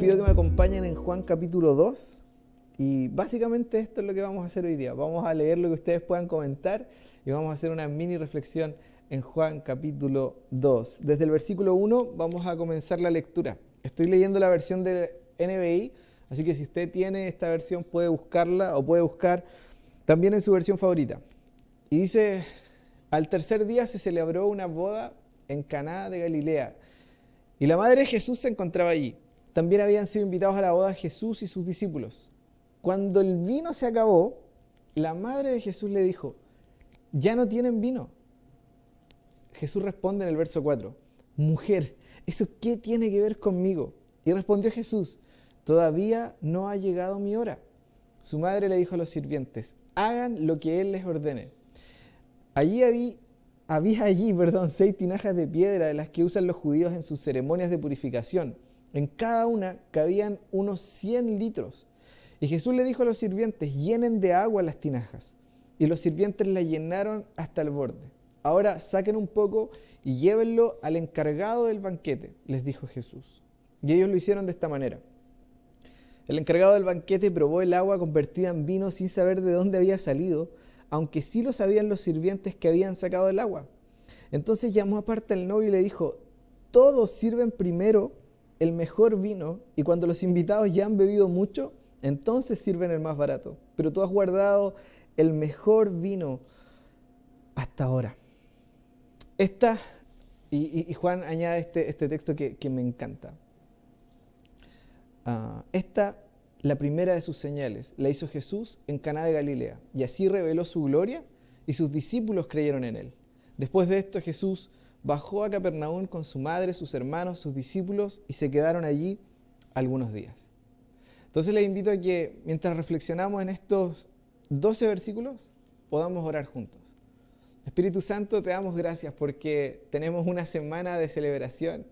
pido que me acompañen en Juan capítulo 2 y básicamente esto es lo que vamos a hacer hoy día. Vamos a leer lo que ustedes puedan comentar y vamos a hacer una mini reflexión en Juan capítulo 2. Desde el versículo 1 vamos a comenzar la lectura. Estoy leyendo la versión de NBI, así que si usted tiene esta versión puede buscarla o puede buscar también en su versión favorita. Y dice, al tercer día se celebró una boda en Caná de Galilea y la madre de Jesús se encontraba allí. También habían sido invitados a la boda Jesús y sus discípulos. Cuando el vino se acabó, la madre de Jesús le dijo, ya no tienen vino. Jesús responde en el verso 4, mujer, ¿eso qué tiene que ver conmigo? Y respondió Jesús, todavía no ha llegado mi hora. Su madre le dijo a los sirvientes, hagan lo que él les ordene. Allí había, había allí, perdón, seis tinajas de piedra de las que usan los judíos en sus ceremonias de purificación. En cada una cabían unos 100 litros. Y Jesús le dijo a los sirvientes, llenen de agua las tinajas. Y los sirvientes la llenaron hasta el borde. Ahora saquen un poco y llévenlo al encargado del banquete, les dijo Jesús. Y ellos lo hicieron de esta manera. El encargado del banquete probó el agua convertida en vino sin saber de dónde había salido, aunque sí lo sabían los sirvientes que habían sacado el agua. Entonces llamó aparte al novio y le dijo, todos sirven primero el mejor vino y cuando los invitados ya han bebido mucho, entonces sirven el más barato. Pero tú has guardado el mejor vino hasta ahora. Esta, y, Juan añade este, este texto que, me encanta. Ah, esta, la primera de sus señales, la hizo Jesús en Caná de Galilea, y así reveló su gloria, y sus discípulos creyeron en él. Después de esto, Jesús bajó a Capernaum con su madre, sus hermanos, sus discípulos, y se quedaron allí algunos días. Entonces les invito a que mientras reflexionamos en estos 12 versículos, podamos orar juntos. Espíritu Santo, te damos gracias porque tenemos una semana de celebración,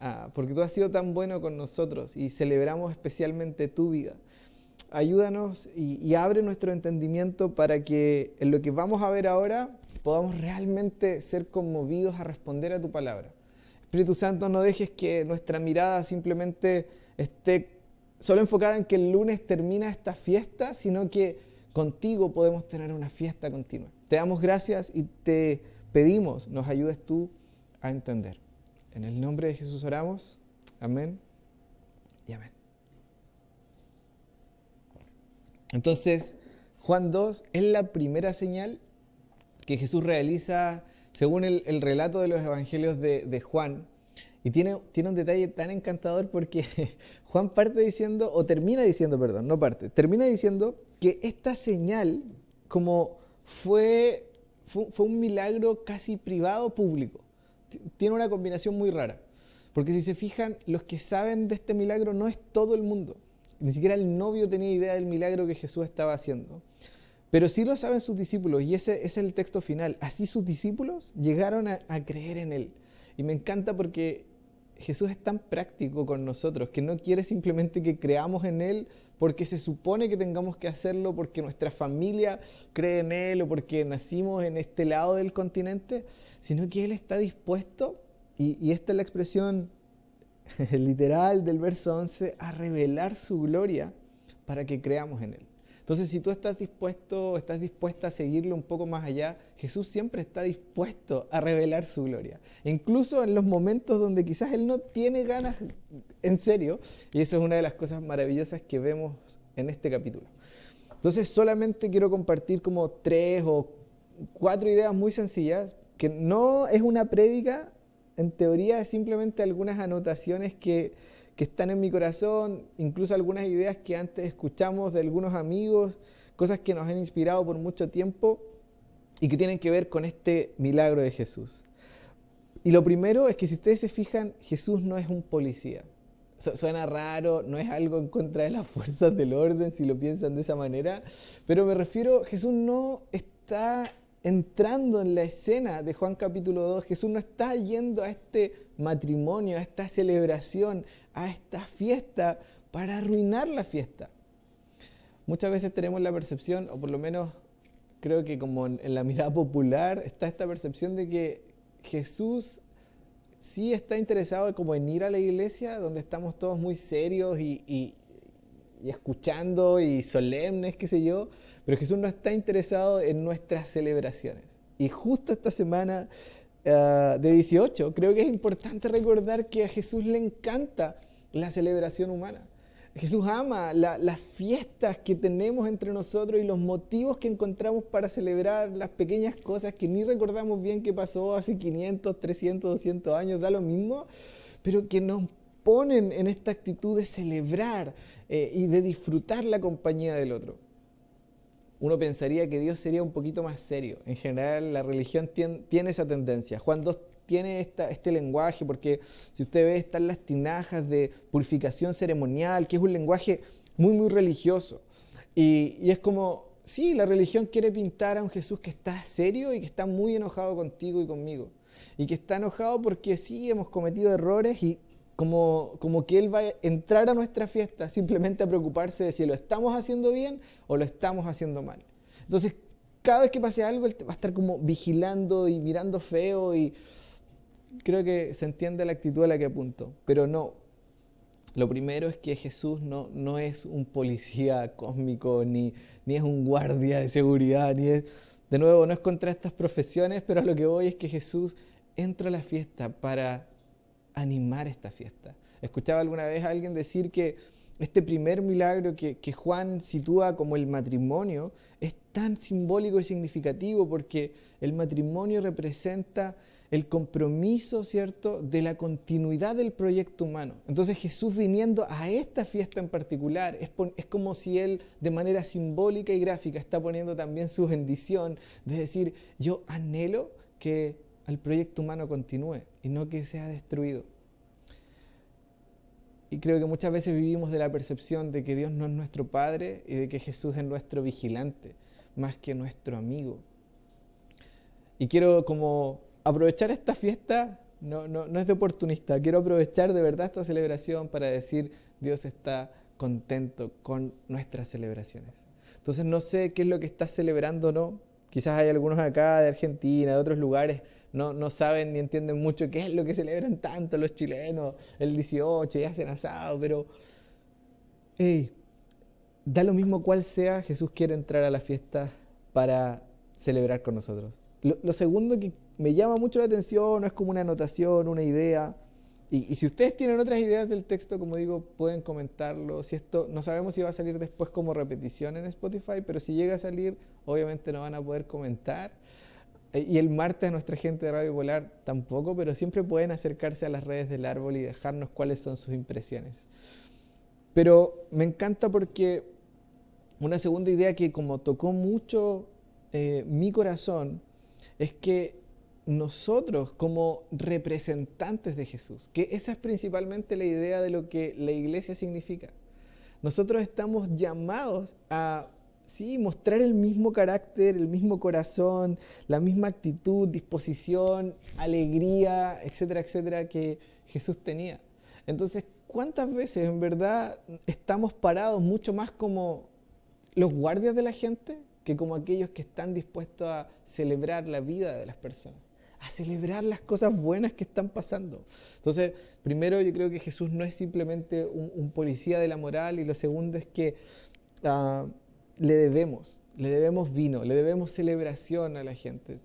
ah, porque tú has sido tan bueno con nosotros y celebramos especialmente tu vida. Ayúdanos y, abre nuestro entendimiento para que en lo que vamos a ver ahora podamos realmente ser conmovidos a responder a tu palabra. Espíritu Santo, no dejes que nuestra mirada simplemente esté solo enfocada en que el lunes termina esta fiesta, sino que contigo podemos tener una fiesta continua. Te damos gracias y te pedimos, nos ayudes tú a entender. En el nombre de Jesús oramos. Amén y amén. Entonces, Juan 2 es la primera señal que Jesús realiza según el, relato de los evangelios de, Juan y tiene, tiene un detalle tan encantador porque Juan parte diciendo, o termina diciendo, perdón, no parte, termina diciendo que esta señal como fue, fue, un milagro casi privado público. Tiene una combinación muy rara. Porque si se fijan, los que saben de este milagro no es todo el mundo. Ni siquiera el novio tenía idea del milagro que Jesús estaba haciendo. Pero sí lo saben sus discípulos y ese, es el texto final. Así sus discípulos llegaron a, creer en Él. Y me encanta porque Jesús es tan práctico con nosotros que no quiere simplemente que creamos en Él porque se supone que tengamos que hacerlo porque nuestra familia cree en Él o porque nacimos en este lado del continente, sino que Él está dispuesto, y, y esta es la expresión literal del verso 11, a revelar su gloria para que creamos en Él. Entonces, si tú estás dispuesto, estás dispuesta a seguirlo un poco más allá, Jesús siempre está dispuesto a revelar su gloria. Incluso en los momentos donde quizás Él no tiene ganas en serio, y eso es una de las cosas maravillosas que vemos en este capítulo. Entonces, solamente quiero compartir como tres o cuatro ideas muy sencillas, que no es una prédica, en teoría es simplemente algunas anotaciones que que están en mi corazón, incluso algunas ideas que antes escuchamos de algunos amigos, cosas que nos han inspirado por mucho tiempo y que tienen que ver con este milagro de Jesús. Y lo primero es que si ustedes se fijan, Jesús no es un policía. Suena raro, no es algo en contra de las fuerzas del orden si lo piensan de esa manera, pero me refiero, Jesús no está entrando en la escena de Juan capítulo 2, Jesús no está yendo a este matrimonio, a esta celebración, a esta fiesta para arruinar la fiesta. Muchas veces tenemos la percepción, o por lo menos creo que como en la mirada popular está esta percepción de que Jesús sí está interesado como en ir a la iglesia, donde estamos todos muy serios y, y, escuchando y solemnes, qué sé yo, pero Jesús no está interesado en nuestras celebraciones. Y justo esta semana uh, de 18, creo que es importante recordar que a Jesús le encanta la celebración humana. Jesús ama las fiestas que tenemos entre nosotros y los motivos que encontramos para celebrar las pequeñas cosas que ni recordamos bien qué pasó hace 500, 300, 200 años, da lo mismo, pero que nos ponen en esta actitud de celebrar eh, y de disfrutar la compañía del otro. Uno pensaría que Dios sería un poquito más serio. En general, la religión tiene esa tendencia. Juan 2 tiene esta, este lenguaje, porque si usted ve, están las tinajas de purificación ceremonial, que es un lenguaje muy, muy religioso. Y, y, es como, sí, la religión quiere pintar a un Jesús que está serio y que está muy enojado contigo y conmigo. Y que está enojado porque sí, hemos cometido errores y como, como que Él va a entrar a nuestra fiesta simplemente a preocuparse de si lo estamos haciendo bien o lo estamos haciendo mal. Entonces, cada vez que pase algo, Él va a estar como vigilando y mirando feo y creo que se entiende la actitud a la que apunto, pero no. Lo primero es que Jesús no, no es un policía cósmico, ni, ni es un guardia de seguridad, ni es, de nuevo, no es contra estas profesiones, pero a lo que voy es que Jesús entra a la fiesta para animar esta fiesta. Escuchaba alguna vez a alguien decir que este primer milagro que, que, Juan sitúa como el matrimonio es tan simbólico y significativo porque el matrimonio representa el compromiso, ¿cierto?, de la continuidad del proyecto humano. Entonces Jesús viniendo a esta fiesta en particular, es, como si Él de manera simbólica y gráfica está poniendo también su bendición, de decir, yo anhelo que el proyecto humano continúe y no que sea destruido. Y creo que muchas veces vivimos de la percepción de que Dios no es nuestro Padre y de que Jesús es nuestro vigilante, más que nuestro amigo. Y quiero como aprovechar esta fiesta no, no, no, es de oportunista, quiero aprovechar de verdad esta celebración para decir Dios está contento con nuestras celebraciones. Entonces no sé qué es lo que estás celebrando o no. Quizás hay algunos acá de Argentina, de otros lugares, no, no saben ni entienden mucho qué es lo que celebran tanto los chilenos el 18 y hacen asado, pero da lo mismo cuál sea, Jesús quiere entrar a la fiesta para celebrar con nosotros. Lo segundo que me llama mucho la atención, no es como una anotación, una idea. Y, si ustedes tienen otras ideas del texto, como digo, pueden comentarlo. Si esto, no sabemos si va a salir después como repetición en Spotify, pero si llega a salir, obviamente no van a poder comentar. Eh, y el martes nuestra gente de Radio Polar tampoco, pero siempre pueden acercarse a las redes del árbol y dejarnos cuáles son sus impresiones. Pero me encanta porque una segunda idea que como tocó mucho eh, mi corazón es que nosotros como representantes de Jesús, que esa es principalmente la idea de lo que la iglesia significa. Nosotros estamos llamados a sí, mostrar el mismo carácter, el mismo corazón, la misma actitud, disposición, alegría, etcétera, etcétera, que Jesús tenía. Entonces, ¿cuántas veces en verdad estamos parados mucho más como los guardias de la gente que como aquellos que están dispuestos a celebrar la vida de las personas? A celebrar las cosas buenas que están pasando. Entonces, primero yo creo que Jesús no es simplemente un, policía de la moral y lo segundo es que ah, le debemos, le debemos vino, le debemos celebración a la gente.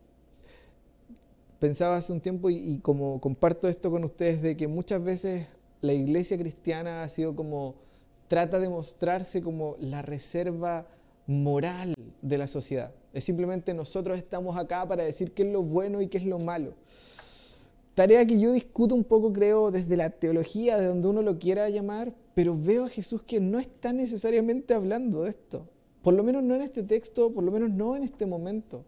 Pensaba hace un tiempo y, y como comparto esto con ustedes de que muchas veces la iglesia cristiana ha sido como, trata de mostrarse como la reserva moral de la sociedad. Es simplemente nosotros estamos acá para decir qué es lo bueno y qué es lo malo. Tarea que yo discuto un poco, creo, desde la teología, de donde uno lo quiera llamar, pero veo a Jesús que no está necesariamente hablando de esto. Por lo menos no en este texto, por lo menos no en este momento.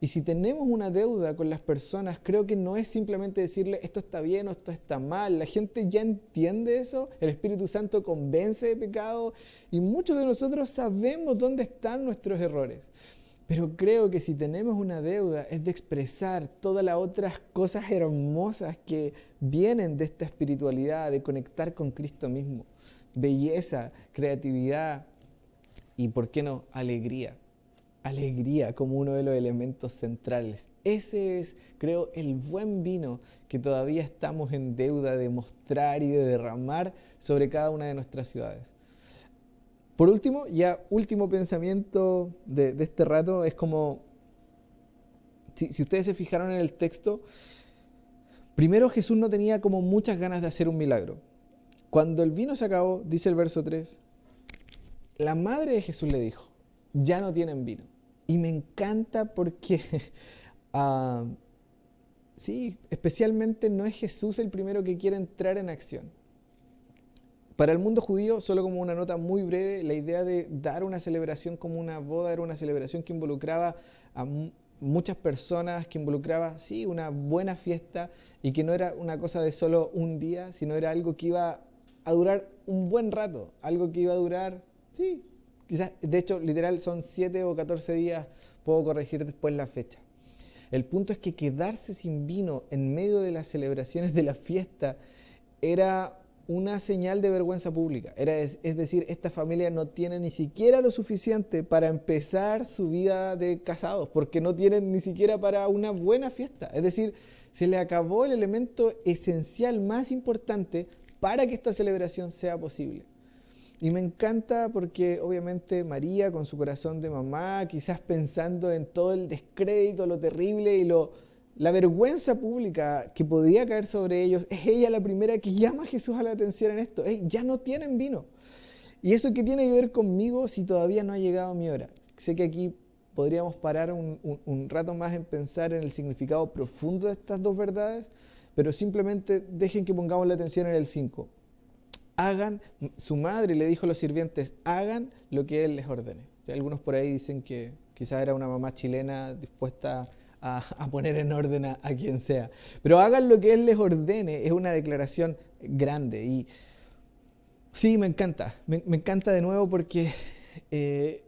Y si tenemos una deuda con las personas, creo que no es simplemente decirle esto está bien o esto está mal. La gente ya entiende eso, el Espíritu Santo convence de pecado y muchos de nosotros sabemos dónde están nuestros errores. Pero creo que si tenemos una deuda es de expresar todas las otras cosas hermosas que vienen de esta espiritualidad, de conectar con Cristo mismo. Belleza, creatividad y, ¿por qué no?, alegría. alegría como uno de los elementos centrales. Ese es, creo, el buen vino que todavía estamos en deuda de mostrar y de derramar sobre cada una de nuestras ciudades. Por último, ya último pensamiento de, este rato, es como, si, ustedes se fijaron en el texto, primero Jesús no tenía como muchas ganas de hacer un milagro. Cuando el vino se acabó, dice el verso 3, la madre de Jesús le dijo, ya no tienen vino. Y me encanta porque, ah, sí, especialmente no es Jesús el primero que quiere entrar en acción. Para el mundo judío, solo como una nota muy breve, la idea de dar una celebración como una boda era una celebración que involucraba a muchas personas, que involucraba, sí, una buena fiesta y que no era una cosa de solo un día, sino era algo que iba a durar un buen rato, algo que iba a durar, sí, quizás, de hecho, literal son 7 o 14 días, puedo corregir después la fecha. El punto es que quedarse sin vino en medio de las celebraciones de la fiesta era una señal de vergüenza pública. Era, es, decir, esta familia no tiene ni siquiera lo suficiente para empezar su vida de casados, porque no tienen ni siquiera para una buena fiesta. Es decir, se le acabó el elemento esencial más importante para que esta celebración sea posible. Y me encanta porque obviamente María con su corazón de mamá, quizás pensando en todo el descrédito, lo terrible y lo, la vergüenza pública que podía caer sobre ellos, es ella la primera que llama a Jesús a la atención en esto. ya no tienen vino. ¿Y eso qué tiene que ver conmigo si todavía no ha llegado mi hora? Sé que aquí podríamos parar un, rato más en pensar en el significado profundo de estas dos verdades, pero simplemente dejen que pongamos la atención en el 5 hagan, su madre le dijo a los sirvientes, hagan lo que él les ordene. algunos por ahí dicen que quizás era una mamá chilena dispuesta a, poner en orden a, quien sea. Pero hagan lo que él les ordene, es una declaración grande. Y sí, me encanta, me, encanta de nuevo porque eh,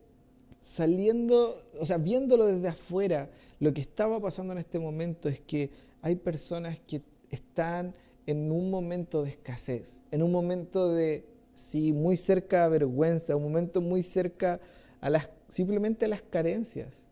saliendo, o sea, viéndolo desde afuera, lo que estaba pasando en este momento es que hay personas que están en un momento de escasez, en un momento de, sí, muy cerca a vergüenza, un momento muy cerca a las, simplemente a las carencias.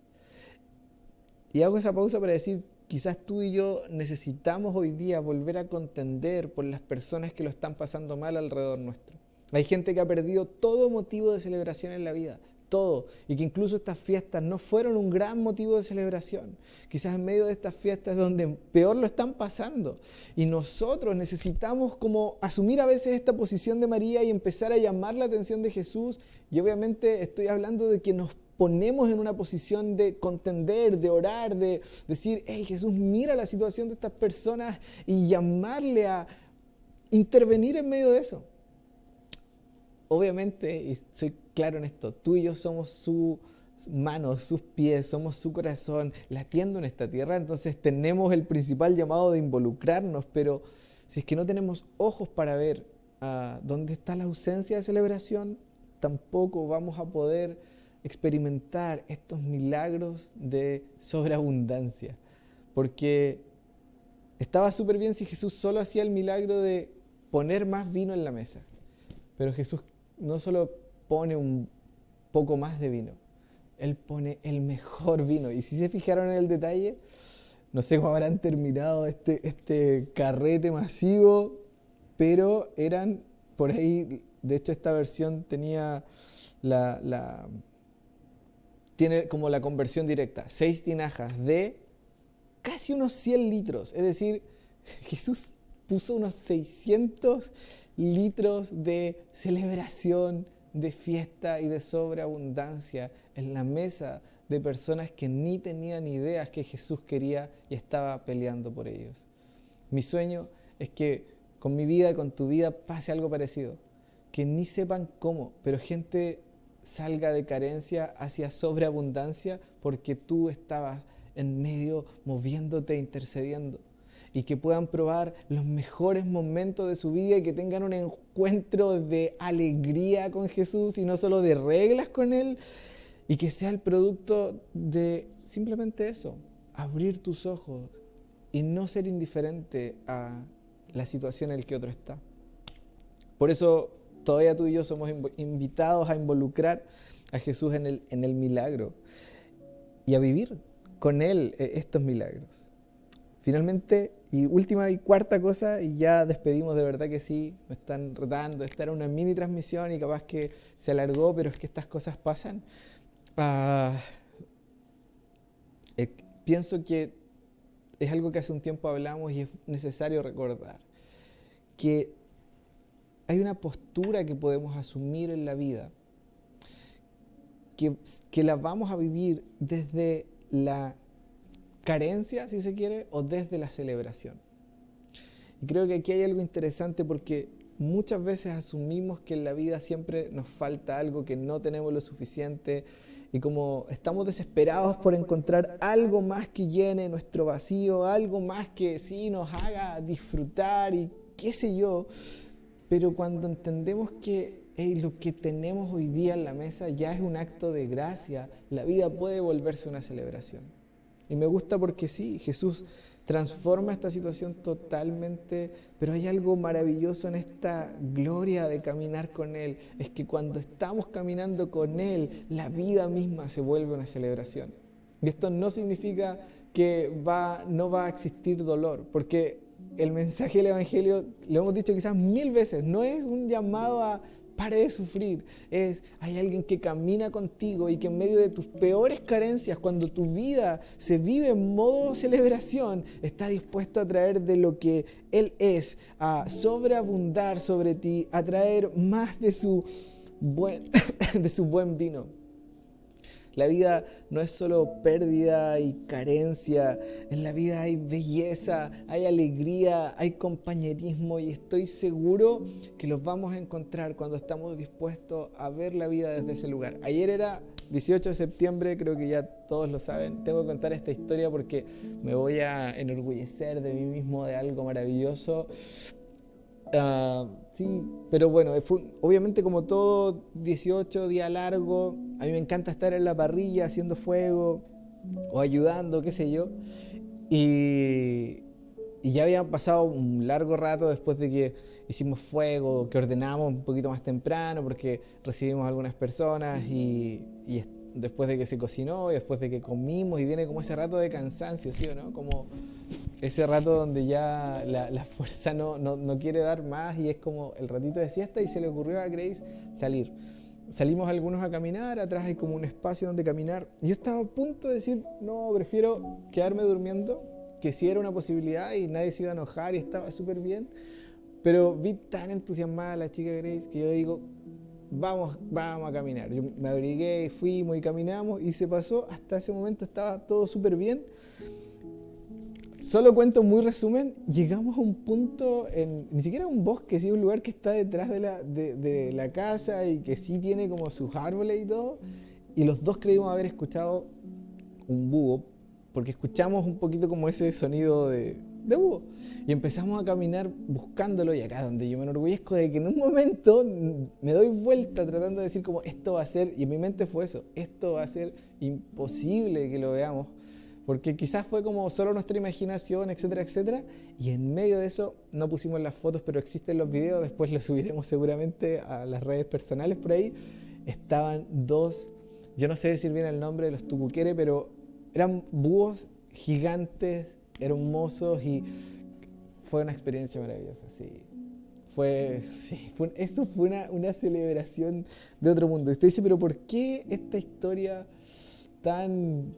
Y hago esa pausa para decir, quizás tú y yo necesitamos hoy día volver a contender por las personas que lo están pasando mal alrededor nuestro. Hay gente que ha perdido todo motivo de celebración en la vida, todo, y que incluso estas fiestas no fueron un gran motivo de celebración. Quizás en medio de estas fiestas es donde peor lo están pasando. Y nosotros necesitamos como asumir a veces esta posición de María y empezar a llamar la atención de Jesús. Y obviamente estoy hablando de que nos ponemos en una posición de contender, de orar, de decir, hey Jesús, mira la situación de estas personas y llamarle a intervenir en medio de eso. Obviamente, y soy claro en esto, tú y yo somos sus manos, sus pies, somos su corazón latiendo en esta tierra, entonces tenemos el principal llamado de involucrarnos, pero si es que no tenemos ojos para ver ah, dónde está la ausencia de celebración, tampoco vamos a poder experimentar estos milagros de sobreabundancia. Porque estaba súper bien si Jesús solo hacía el milagro de poner más vino en la mesa. Pero Jesús no solo pone un poco más de vino, Él pone el mejor vino. Y si se fijaron en el detalle, no sé cómo habrán terminado este, este carrete masivo, pero eran por ahí, de hecho esta versión tenía la, tiene como la conversión directa, seis tinajas de casi unos 100 litros, es decir, Jesús puso unos 600 litros de celebración, de fiesta y de sobreabundancia en la mesa de personas que ni tenían ideas que Jesús quería y estaba peleando por ellos. Mi sueño es que con mi vida y con tu vida pase algo parecido, que ni sepan cómo, pero gente salga de carencia hacia sobreabundancia porque tú estabas en medio moviéndote, intercediendo y que puedan probar los mejores momentos de su vida y que tengan un encuentro de alegría con Jesús y no solo de reglas con Él y que sea el producto de simplemente eso, abrir tus ojos y no ser indiferente a la situación en la que otro está. Por eso todavía tú y yo somos invitados a involucrar a Jesús en el, milagro. y a vivir con Él eh, estos milagros. Finalmente, y última y cuarta cosa, y ya despedimos de verdad que sí, me están retando, esta era una mini transmisión y capaz que se alargó, pero es que estas cosas pasan. Eh, pienso que es algo que hace un tiempo hablamos y es necesario recordar, que hay una postura que podemos asumir en la vida, que, la vamos a vivir desde la carencia, si se quiere, o desde la celebración. Y creo que aquí hay algo interesante porque muchas veces asumimos que en la vida siempre nos falta algo, que no tenemos lo suficiente, y como estamos desesperados por encontrar algo más que llene nuestro vacío, algo más que sí nos haga disfrutar y qué sé yo, pero cuando entendemos que lo que tenemos hoy día en la mesa ya es un acto de gracia, la vida puede volverse una celebración. Y me gusta porque sí, Jesús transforma esta situación totalmente, pero hay algo maravilloso en esta gloria de caminar con Él. Es que cuando estamos caminando con Él, la vida misma se vuelve una celebración. Y esto no significa que va, no va a existir dolor, porque el mensaje del Evangelio, lo hemos dicho quizás mil veces, no es un llamado a Pare de sufrir. Es, hay alguien que camina contigo y que en medio de tus peores carencias, cuando tu vida se vive en modo celebración, está dispuesto a traer de lo que Él es, a sobreabundar sobre ti, a traer más de su de su buen vino. La vida no es solo pérdida y carencia, en la vida hay belleza, hay alegría, hay compañerismo y estoy seguro que los vamos a encontrar cuando estamos dispuestos a ver la vida desde ese lugar. Ayer era 18 de septiembre, creo que ya todos lo saben. Tengo que contar esta historia porque me voy a enorgullecer de mí mismo de algo maravilloso. Ah, sí, pero bueno, obviamente como todo 18 día largo, a mí me encanta estar en la parrilla haciendo fuego o ayudando, qué sé yo. Y, ya había pasado un largo rato después de que hicimos fuego, que ordenamos un poquito más temprano porque recibimos algunas personas y, después de que se cocinó y después de que comimos y viene como ese rato de cansancio, ¿sí o no? Como ese rato donde ya la, fuerza no, no, quiere dar más y es como el ratito de siesta y se le ocurrió a Grace salir. Salimos algunos a caminar, atrás hay como un espacio donde caminar. Yo estaba a punto de decir, no, prefiero quedarme durmiendo, que si era una posibilidad y nadie se iba a enojar y estaba súper bien. Pero vi tan entusiasmada a la chica Grace que yo digo, vamos, vamos a caminar. Yo me abrigué, fuimos y caminamos y se pasó, hasta ese momento estaba todo súper bien Solo cuento muy resumen, llegamos a un punto, en, ni siquiera un bosque, sí, un lugar que está detrás de la, casa y que sí tiene como sus árboles y todo. Y los dos creímos haber escuchado un búho, porque escuchamos un poquito como ese sonido de, de búho. Y empezamos a caminar buscándolo y acá donde yo me enorgullezco de que en un momento me doy vuelta tratando de decir como esto va a ser, y en mi mente fue eso, esto va a ser imposible que lo veamos porque quizás fue como solo nuestra imaginación, etcétera, etcétera. Y en medio de eso no pusimos las fotos, pero existen los videos, después los subiremos seguramente a las redes personales por ahí. Estaban dos, yo no sé decir bien el nombre de los tucuquere, pero eran búhos gigantes, hermosos y fue una experiencia maravillosa, sí. Fue, sí, fue, esto fue una, una celebración de otro mundo. Y usted dice, pero ¿por qué esta historia tan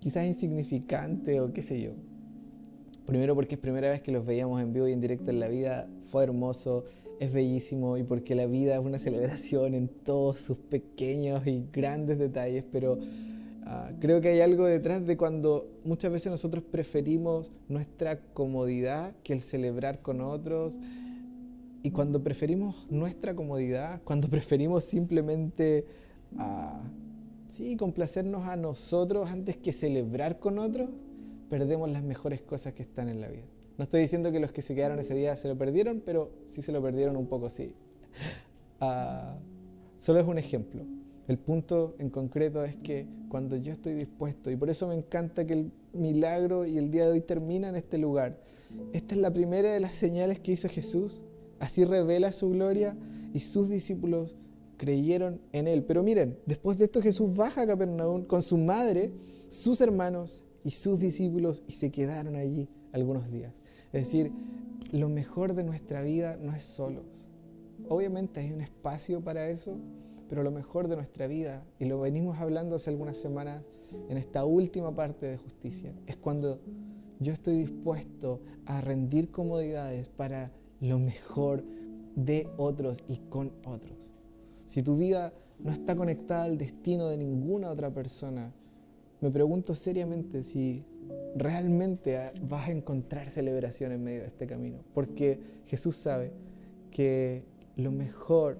quizás insignificante o qué sé yo. Primero porque es primera vez que los veíamos en vivo y en directo en la vida, fue hermoso, es bellísimo y porque la vida es una celebración en todos sus pequeños y grandes detalles, pero ah, creo que hay algo detrás de cuando muchas veces nosotros preferimos nuestra comodidad que el celebrar con otros y cuando preferimos nuestra comodidad, cuando preferimos simplemente... Uh, sí, complacernos a nosotros antes que celebrar con otros, perdemos las mejores cosas que están en la vida. No estoy diciendo que los que se quedaron ese día se lo perdieron, pero sí se lo perdieron un poco, sí. Ah, solo es un ejemplo. El punto en concreto es que cuando yo estoy dispuesto, y por eso me encanta que el milagro y el día de hoy termina en este lugar, esta es la primera de las señales que hizo Jesús, así revela su gloria y sus discípulos creyeron en él. Pero miren, después de esto Jesús baja a Capernaum con su madre, sus hermanos y sus discípulos y se quedaron allí algunos días. Es decir, lo mejor de nuestra vida no es solos. Obviamente hay un espacio para eso, pero lo mejor de nuestra vida, y lo venimos hablando hace algunas semanas en esta última parte de justicia, es cuando yo estoy dispuesto a rendir comodidades para lo mejor de otros y con otros. Si tu vida no está conectada al destino de ninguna otra persona, me pregunto seriamente si realmente vas a encontrar celebración en medio de este camino. Porque Jesús sabe que lo mejor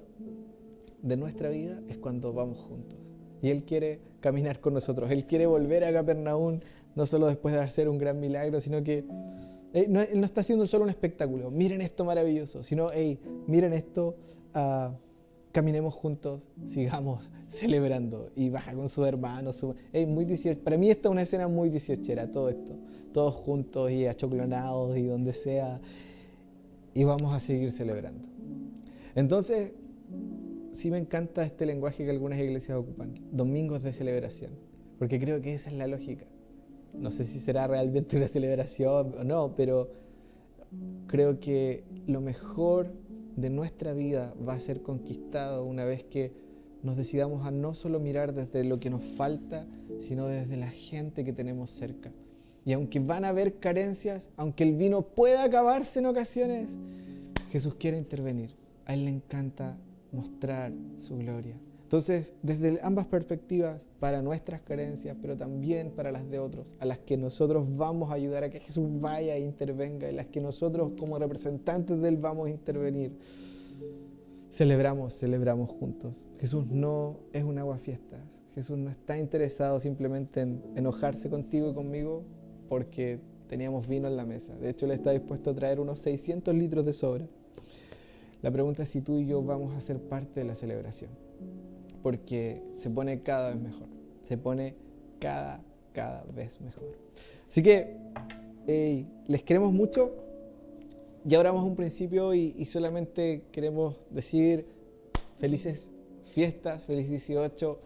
de nuestra vida es cuando vamos juntos. Y Él quiere caminar con nosotros. Él quiere volver a Capernaum, no solo después de hacer un gran milagro, sino que Él no, está haciendo solo un espectáculo. Miren esto maravilloso, sino, hey, miren esto, uh, caminemos juntos, sigamos celebrando. Y baja con su hermano. Su, muy para mí esta es una escena muy dieciochera, todo esto. Todos juntos y achoclonados y donde sea. Y vamos a seguir celebrando. Entonces, sí me encanta este lenguaje que algunas iglesias ocupan, domingos de celebración, porque creo que esa es la lógica. No sé si será realmente una celebración o no, pero creo que lo mejor de nuestra vida va a ser conquistado una vez que nos decidamos a no solo mirar desde lo que nos falta, sino desde la gente que tenemos cerca. Y aunque van a haber carencias, aunque el vino pueda acabarse en ocasiones, Jesús quiere intervenir. A Él le encanta mostrar su gloria. Entonces, desde ambas perspectivas, para nuestras carencias, pero también para las de otros, a las que nosotros vamos a ayudar a que Jesús vaya e intervenga, y las que nosotros como representantes de Él vamos a intervenir, celebramos, celebramos juntos. Jesús no es un agua fiestas. Jesús no está interesado simplemente en enojarse contigo y conmigo porque teníamos vino en la mesa. De hecho, Él está dispuesto a traer unos 600 litros de sobra. La pregunta es si tú y yo vamos a ser parte de la celebración, porque se pone cada vez mejor, se pone cada, cada vez mejor. Así que les queremos mucho. Ya oramos un principio y, y solamente queremos decir felices fiestas, feliz 18,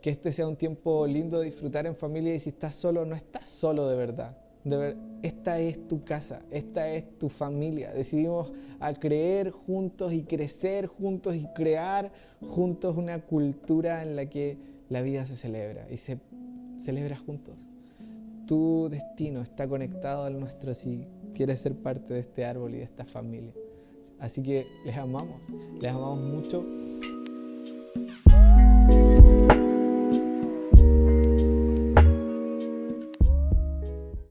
que este sea un tiempo lindo de disfrutar en familia y si estás solo, no estás solo de verdad de ver, esta es tu casa, esta es tu familia. Decidimos a creer juntos y crecer juntos y crear juntos una cultura en la que la vida se celebra y se celebra juntos. Tu destino está conectado al nuestro si quieres ser parte de este árbol y de esta familia. Así que les amamos, les amamos mucho.